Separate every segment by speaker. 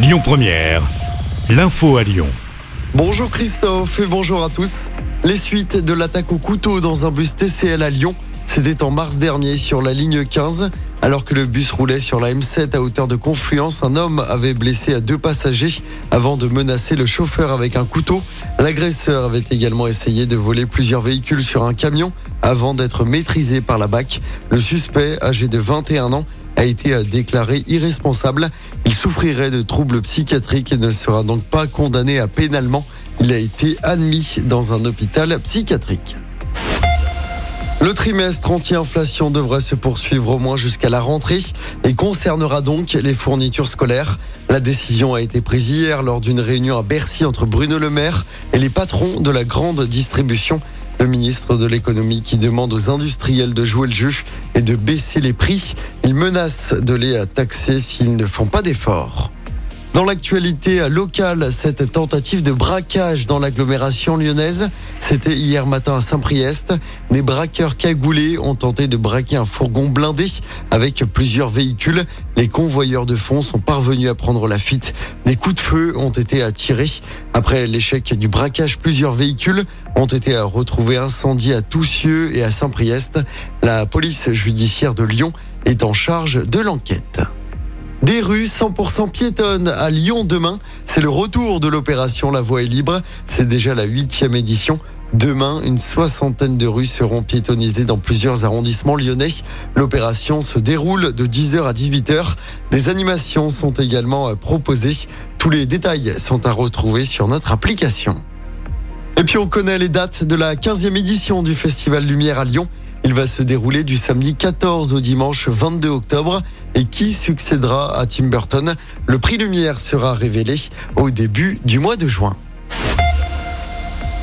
Speaker 1: Lyon Première, l'info à Lyon.
Speaker 2: Bonjour Christophe et bonjour à tous. Les suites de l'attaque au couteau dans un bus TCL à Lyon, c'était en mars dernier sur la ligne 15. Alors que le bus roulait sur la M7 à hauteur de Confluence, un homme avait blessé deux passagers avant de menacer le chauffeur avec un couteau. L'agresseur avait également essayé de voler plusieurs véhicules sur un camion avant d'être maîtrisé par la BAC. Le suspect, âgé de 21 ans, a été déclaré irresponsable. Il souffrirait de troubles psychiatriques et ne sera donc pas condamné à pénalement. Il a été admis dans un hôpital psychiatrique. Le trimestre anti-inflation devrait se poursuivre au moins jusqu'à la rentrée et concernera donc les fournitures scolaires. La décision a été prise hier lors d'une réunion à Bercy entre Bruno Le Maire et les patrons de la grande distribution. Le ministre de l'économie qui demande aux industriels de jouer le jeu et de baisser les prix. Il menace de les taxer s'ils ne font pas d'efforts. Dans l'actualité locale, cette tentative de braquage dans l'agglomération lyonnaise, c'était hier matin à Saint-Priest. Des braqueurs cagoulés ont tenté de braquer un fourgon blindé avec plusieurs véhicules. Les convoyeurs de fonds sont parvenus à prendre la fuite. Des coups de feu ont été attirés. Après l'échec du braquage, plusieurs véhicules ont été retrouvés incendiés à Toussieux et à Saint-Priest. La police judiciaire de Lyon est en charge de l'enquête. Rues 100% piétonnes à Lyon demain. C'est le retour de l'opération La Voie est libre. C'est déjà la huitième édition. Demain, une soixantaine de rues seront piétonnisées dans plusieurs arrondissements lyonnais. L'opération se déroule de 10h à 18h. Des animations sont également proposées. Tous les détails sont à retrouver sur notre application. Et puis on connaît les dates de la 15e édition du Festival Lumière à Lyon. Il va se dérouler du samedi 14 au dimanche 22 octobre. Et qui succédera à Tim Burton? Le prix Lumière sera révélé au début du mois de juin.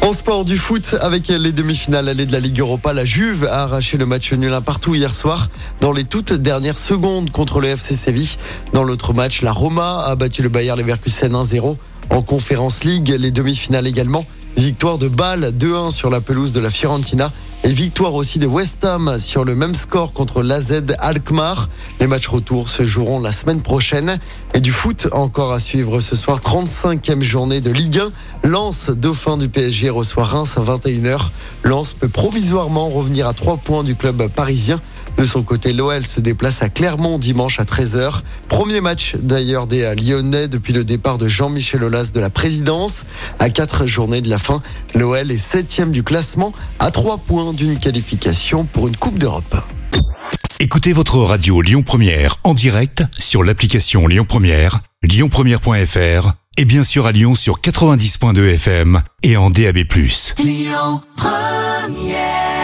Speaker 2: En sport du foot, avec les demi-finales allées de la Ligue Europa, la Juve a arraché le match nul partout hier soir dans les toutes dernières secondes contre le FC Séville. Dans l'autre match, la Roma a battu le Bayer Leverkusen 1-0. En Conférence League, les demi-finales également. Victoire de Bâle 2-1 sur la pelouse de la Fiorentina. Et victoire aussi de West Ham sur le même score contre l'AZ Alkmaar. Les matchs retour se joueront la semaine prochaine. Et du foot encore à suivre ce soir. 35e journée de Ligue 1. Lens, dauphin du PSG, reçoit Reims à 21h. Lens peut provisoirement revenir à 3 points du club parisien. De son côté, l'OL se déplace à Clermont dimanche à 13h. Premier match d'ailleurs des Lyonnais depuis le départ de Jean-Michel Aulas de la présidence. À 4 journées de la fin, l'OL est 7 du classement à 3 points d'une qualification pour une Coupe d'Europe.
Speaker 1: Écoutez votre radio Lyon Première en direct sur l'application Lyon Première, lyonpremière.fr et bien sûr à Lyon sur 90.2 FM et en DAB+. Lyon Première